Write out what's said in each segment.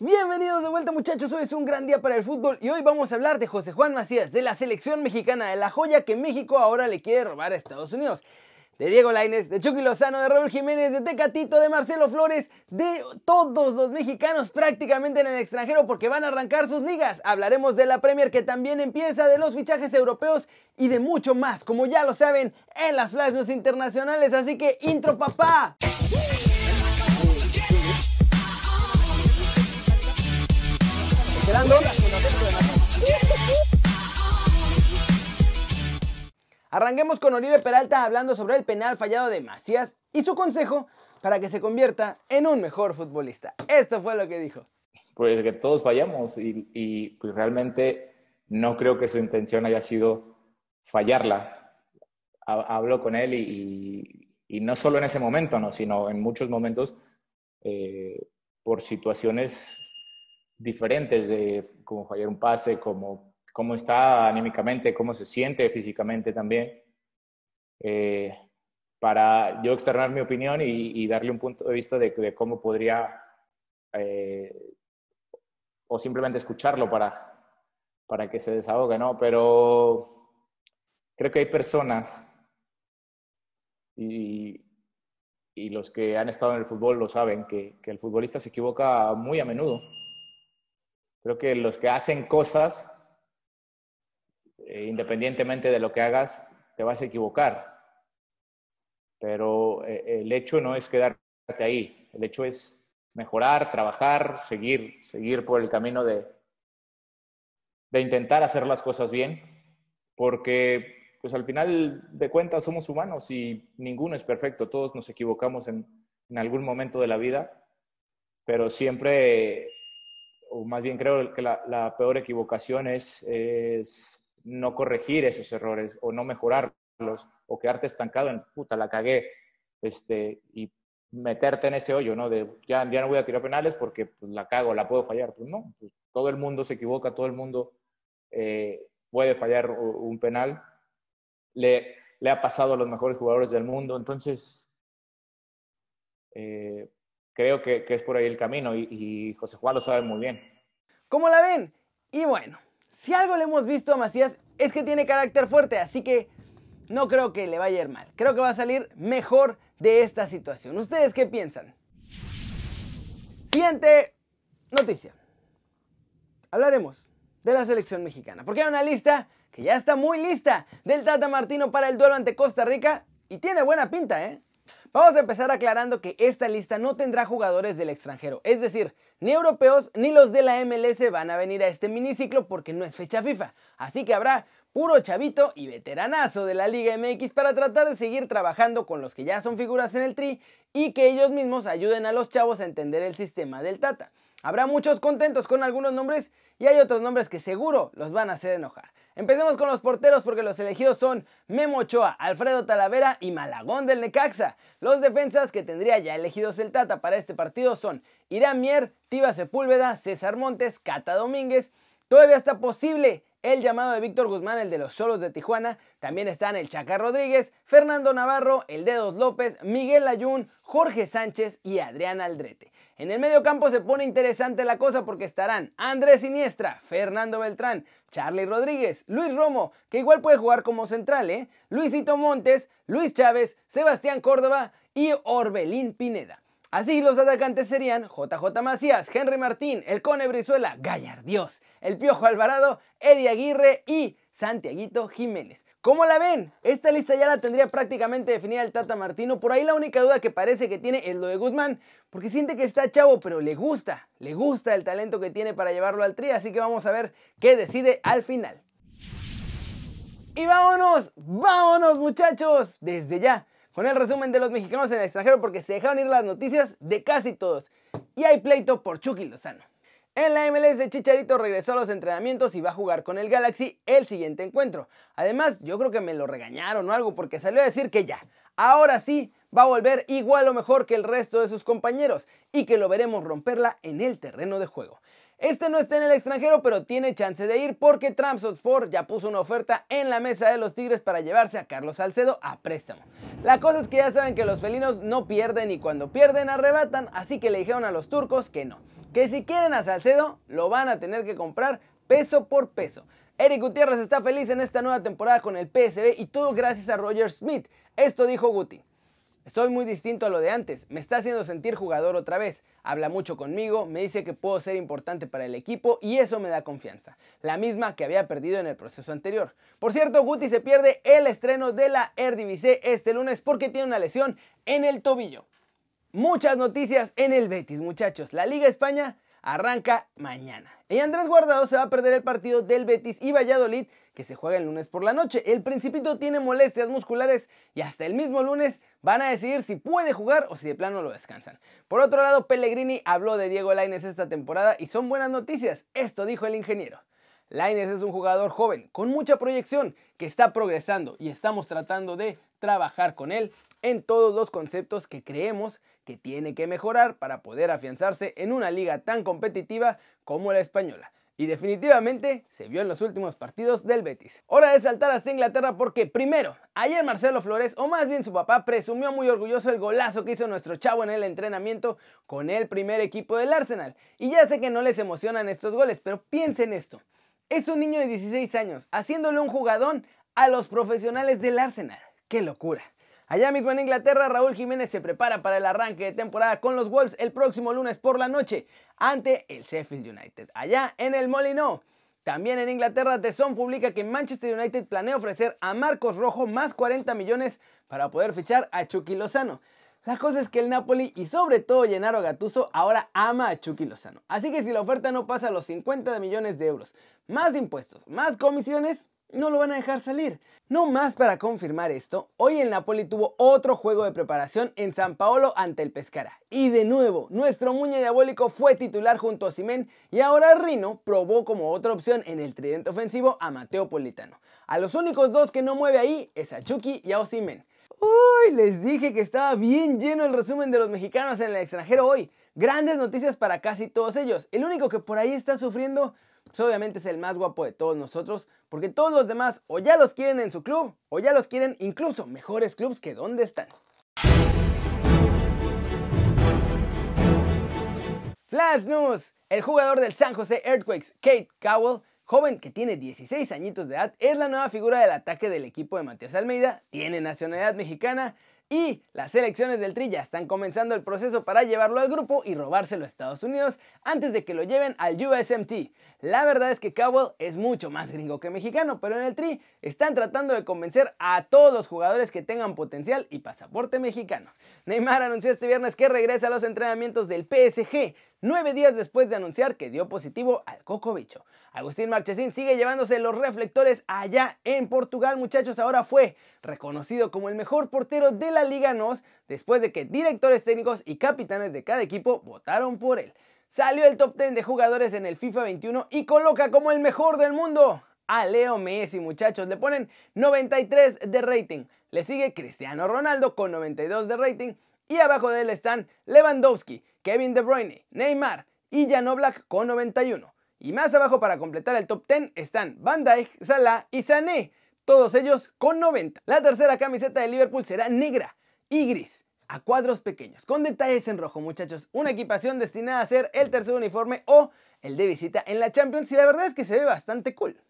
Bienvenidos de vuelta muchachos, hoy es un gran día para el fútbol y hoy vamos a hablar de José Juan Macías, de la selección mexicana, de la joya que México ahora le quiere robar a Estados Unidos. De Diego Lainez, de Chucky Lozano, de Raúl Jiménez, de Tecatito, de Marcelo Flores, de todos los mexicanos prácticamente en el extranjero porque van a arrancar sus ligas. Hablaremos de la Premier que también empieza, de los fichajes europeos y de mucho más, como ya lo saben, en las Flash News internacionales. Así que, intro papá. Arranquemos con Oribe Peralta hablando sobre el penal fallado de Macías y su consejo para que se convierta en un mejor futbolista. Esto fue lo que dijo. Pues que todos fallamos y, pues realmente no creo que su intención haya sido fallarla. Hablo con él y, no solo en ese momento, ¿no? sino en muchos momentos eh, por situaciones diferentes de cómo fallar un pase, cómo, cómo está anímicamente, cómo se siente físicamente también, eh, para yo externar mi opinión y, darle un punto de vista de, cómo podría, eh, o simplemente escucharlo para, para que se desahogue, ¿no? Pero creo que hay personas y, y los que han estado en el fútbol lo saben, que, que el futbolista se equivoca muy a menudo Creo que los que hacen cosas, eh, independientemente de lo que hagas, te vas a equivocar. Pero eh, el hecho no es quedarte ahí. El hecho es mejorar, trabajar, seguir, seguir por el camino de, de intentar hacer las cosas bien, porque pues al final de cuentas somos humanos y ninguno es perfecto, todos nos equivocamos en, en algún momento de la vida, pero siempre o más bien creo que la, peor equivocación es, no corregir esos errores o no mejorarlos o quedarte estancado en puta, la cagué este, y meterte en ese hoyo, ¿no? De ya, ya no voy a tirar penales porque pues, la cago, la puedo fallar. Pues no, pues, todo el mundo se equivoca, todo el mundo eh, puede fallar un penal. Le, le ha pasado a los mejores jugadores del mundo, entonces eh, creo que, es por ahí el camino y, José Juan lo sabe muy bien. ¿Cómo la ven? Y bueno, si algo le hemos visto a Macías es que tiene carácter fuerte, así que no creo que le vaya a ir mal. Creo que va a salir mejor de esta situación. ¿Ustedes qué piensan? Siguiente noticia. Hablaremos de la selección mexicana, porque hay una lista que ya está muy lista del Tata Martino para el duelo ante Costa Rica y tiene buena pinta, ¿eh? Vamos a empezar aclarando que esta lista no tendrá jugadores del extranjero, es decir, ni europeos ni los de la MLS van a venir a este miniciclo porque no es fecha FIFA, así que habrá puro chavito y veteranazo de la Liga MX para tratar de seguir trabajando con los que ya son figuras en el tri y que ellos mismos ayuden a los chavos a entender el sistema del Tata. Habrá muchos contentos con algunos nombres y hay otros nombres que seguro los van a hacer enojar. Empecemos con los porteros porque los elegidos son Memo Ochoa, Alfredo Talavera y Malagón del Necaxa. Los defensas que tendría ya elegidos el Tata para este partido son Irán Mier, Tiva Sepúlveda, César Montes, Cata Domínguez. Todavía está posible el llamado de Víctor Guzmán, el de los Solos de Tijuana. También están el Chaca Rodríguez, Fernando Navarro, el Dedos López, Miguel Ayun, Jorge Sánchez y Adrián Aldrete. En el medio campo se pone interesante la cosa porque estarán Andrés Siniestra, Fernando Beltrán, Charlie Rodríguez, Luis Romo, que igual puede jugar como central, ¿eh? Luisito Montes, Luis Chávez, Sebastián Córdoba y Orbelín Pineda. Así los atacantes serían JJ Macías, Henry Martín, El Cone Brizuela, Gallardios, El Piojo Alvarado, Eddie Aguirre y Santiaguito Jiménez. ¿Cómo la ven? Esta lista ya la tendría prácticamente definida el Tata Martino. Por ahí la única duda que parece que tiene es lo de Guzmán, porque siente que está chavo, pero le gusta, le gusta el talento que tiene para llevarlo al tri, así que vamos a ver qué decide al final. Y vámonos, vámonos muchachos, desde ya, con el resumen de los mexicanos en el extranjero, porque se dejaron ir las noticias de casi todos. Y hay pleito por Chucky Lozano. En la MLS, Chicharito regresó a los entrenamientos y va a jugar con el Galaxy el siguiente encuentro. Además, yo creo que me lo regañaron o algo porque salió a decir que ya, ahora sí, va a volver igual o mejor que el resto de sus compañeros y que lo veremos romperla en el terreno de juego. Este no está en el extranjero, pero tiene chance de ir porque Sport ya puso una oferta en la mesa de los Tigres para llevarse a Carlos Salcedo a préstamo. La cosa es que ya saben que los felinos no pierden y cuando pierden arrebatan, así que le dijeron a los turcos que no que si quieren a Salcedo, lo van a tener que comprar peso por peso. Eric Gutiérrez está feliz en esta nueva temporada con el PSB y todo gracias a Roger Smith. Esto dijo Guti. Estoy muy distinto a lo de antes, me está haciendo sentir jugador otra vez, habla mucho conmigo, me dice que puedo ser importante para el equipo y eso me da confianza, la misma que había perdido en el proceso anterior. Por cierto, Guti se pierde el estreno de la Eredivisie este lunes porque tiene una lesión en el tobillo. Muchas noticias en el Betis, muchachos. La Liga España arranca mañana. Y Andrés Guardado se va a perder el partido del Betis y Valladolid que se juega el lunes por la noche. El Principito tiene molestias musculares y hasta el mismo lunes van a decidir si puede jugar o si de plano lo descansan. Por otro lado, Pellegrini habló de Diego Laines esta temporada y son buenas noticias. Esto dijo el ingeniero. Laines es un jugador joven con mucha proyección que está progresando y estamos tratando de trabajar con él en todos los conceptos que creemos que tiene que mejorar para poder afianzarse en una liga tan competitiva como la española y definitivamente se vio en los últimos partidos del Betis. Hora de saltar hasta Inglaterra porque primero, ayer Marcelo Flores, o más bien su papá, presumió muy orgulloso el golazo que hizo nuestro chavo en el entrenamiento con el primer equipo del Arsenal. Y ya sé que no les emocionan estos goles, pero piensen esto. Es un niño de 16 años haciéndole un jugadón a los profesionales del Arsenal. ¡Qué locura! Allá mismo en Inglaterra, Raúl Jiménez se prepara para el arranque de temporada con los Wolves el próximo lunes por la noche ante el Sheffield United, allá en el Molino. También en Inglaterra, The Sun publica que Manchester United planea ofrecer a Marcos Rojo más 40 millones para poder fichar a Chucky Lozano. La cosa es que el Napoli y sobre todo Gennaro Gattuso ahora ama a Chucky Lozano. Así que si la oferta no pasa a los 50 millones de euros, más impuestos, más comisiones, no lo van a dejar salir. No más para confirmar esto, hoy el Napoli tuvo otro juego de preparación en San Paolo ante el Pescara. Y de nuevo, nuestro muñe diabólico fue titular junto a Simen y ahora Rino probó como otra opción en el tridente ofensivo a Mateo Politano. A los únicos dos que no mueve ahí es a Chucky y a Osimen. Uy, les dije que estaba bien lleno el resumen de los mexicanos en el extranjero hoy. Grandes noticias para casi todos ellos. El único que por ahí está sufriendo pues obviamente es el más guapo de todos nosotros, porque todos los demás o ya los quieren en su club, o ya los quieren incluso mejores clubs que donde están. Flash News. El jugador del San José Earthquakes, Kate Cowell, joven que tiene 16 añitos de edad, es la nueva figura del ataque del equipo de Matías Almeida, tiene nacionalidad mexicana y las selecciones del Tri ya están comenzando el proceso para llevarlo al grupo y robárselo a Estados Unidos antes de que lo lleven al USMT. La verdad es que Cowell es mucho más gringo que mexicano, pero en el Tri están tratando de convencer a todos los jugadores que tengan potencial y pasaporte mexicano. Neymar anunció este viernes que regresa a los entrenamientos del PSG, nueve días después de anunciar que dio positivo al coco bicho. Agustín Marchesín sigue llevándose los reflectores allá en Portugal, muchachos. Ahora fue reconocido como el mejor portero de la Liga NOS después de que directores técnicos y capitanes de cada equipo votaron por él. Salió el top 10 de jugadores en el FIFA 21 y coloca como el mejor del mundo a Leo Messi, muchachos. Le ponen 93 de rating. Le sigue Cristiano Ronaldo con 92 de rating. Y abajo de él están Lewandowski, Kevin De Bruyne, Neymar y Jan Oblak con 91. Y más abajo para completar el top 10 están Van Dijk, Salah y Sané, todos ellos con 90. La tercera camiseta de Liverpool será negra y gris, a cuadros pequeños, con detalles en rojo muchachos. Una equipación destinada a ser el tercer uniforme o el de visita en la Champions y la verdad es que se ve bastante cool.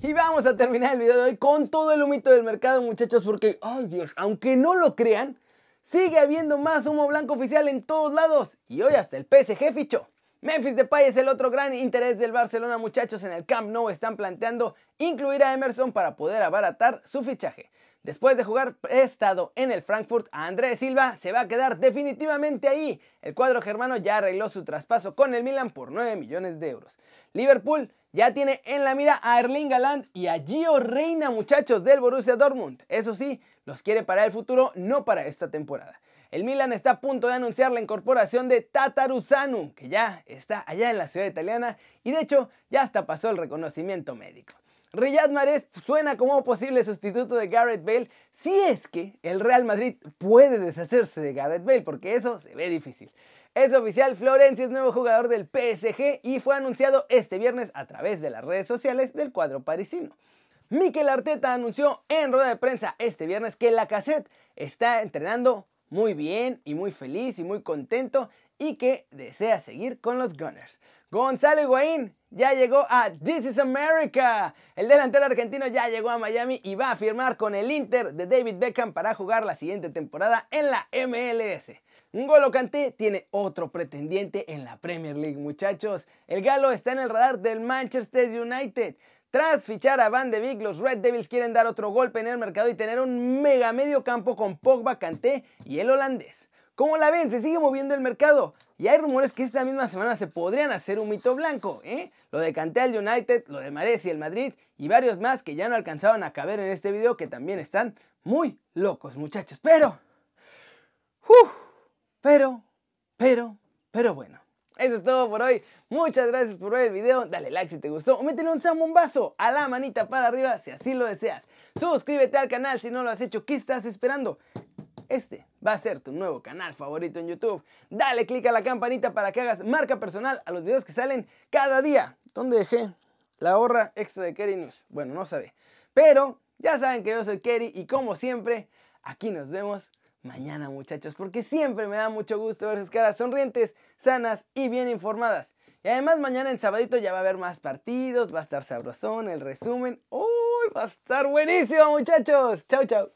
Y vamos a terminar el video de hoy con todo el humito del mercado muchachos porque, ay Dios, aunque no lo crean, sigue habiendo más humo blanco oficial en todos lados y hoy hasta el PSG fichó. Memphis Depay es el otro gran interés del Barcelona, muchachos. En el Camp Nou están planteando incluir a Emerson para poder abaratar su fichaje. Después de jugar prestado en el Frankfurt, Andrés Silva se va a quedar definitivamente ahí. El cuadro germano ya arregló su traspaso con el Milan por 9 millones de euros. Liverpool ya tiene en la mira a Erling Haaland y a Gio Reina, muchachos del Borussia Dortmund. Eso sí, los quiere para el futuro, no para esta temporada. El Milan está a punto de anunciar la incorporación de Tataruzanu, que ya está allá en la ciudad italiana y de hecho ya hasta pasó el reconocimiento médico. Riyad Mahrez suena como posible sustituto de Gareth Bale si es que el Real Madrid puede deshacerse de Gareth Bale, porque eso se ve difícil. Es oficial, Florencia es nuevo jugador del PSG y fue anunciado este viernes a través de las redes sociales del cuadro parisino. Mikel Arteta anunció en rueda de prensa este viernes que la cassette está entrenando muy bien y muy feliz y muy contento y que desea seguir con los Gunners. Gonzalo Higuaín ya llegó a This is America. El delantero argentino ya llegó a Miami y va a firmar con el Inter de David Beckham para jugar la siguiente temporada en la MLS. Ngolo Kanté tiene otro pretendiente en la Premier League, muchachos. El galo está en el radar del Manchester United. Tras fichar a Van de Beek, los Red Devils quieren dar otro golpe en el mercado y tener un mega medio campo con Pogba, Kanté y el holandés. ¿Cómo la ven? Se sigue moviendo el mercado. Y hay rumores que esta misma semana se podrían hacer un mito blanco, ¿eh? Lo de Kanté al United, lo de Mares y el Madrid y varios más que ya no alcanzaban a caber en este video que también están muy locos, muchachos. Pero, uf, pero, pero, pero bueno. Eso es todo por hoy. Muchas gracias por ver el video. Dale like si te gustó o métele un zambombazo a la manita para arriba si así lo deseas. Suscríbete al canal si no lo has hecho. ¿Qué estás esperando? Este va a ser tu nuevo canal favorito en YouTube. Dale click a la campanita para que hagas marca personal a los videos que salen cada día. ¿Dónde dejé la horra extra de Kerry News? Bueno, no sabe. Pero ya saben que yo soy Kerry y como siempre, aquí nos vemos mañana muchachos, porque siempre me da mucho gusto ver sus caras sonrientes, sanas y bien informadas. Y además mañana en sabadito ya va a haber más partidos, va a estar sabrosón el resumen. ¡Uy! Va a estar buenísimo muchachos. Chau, chau.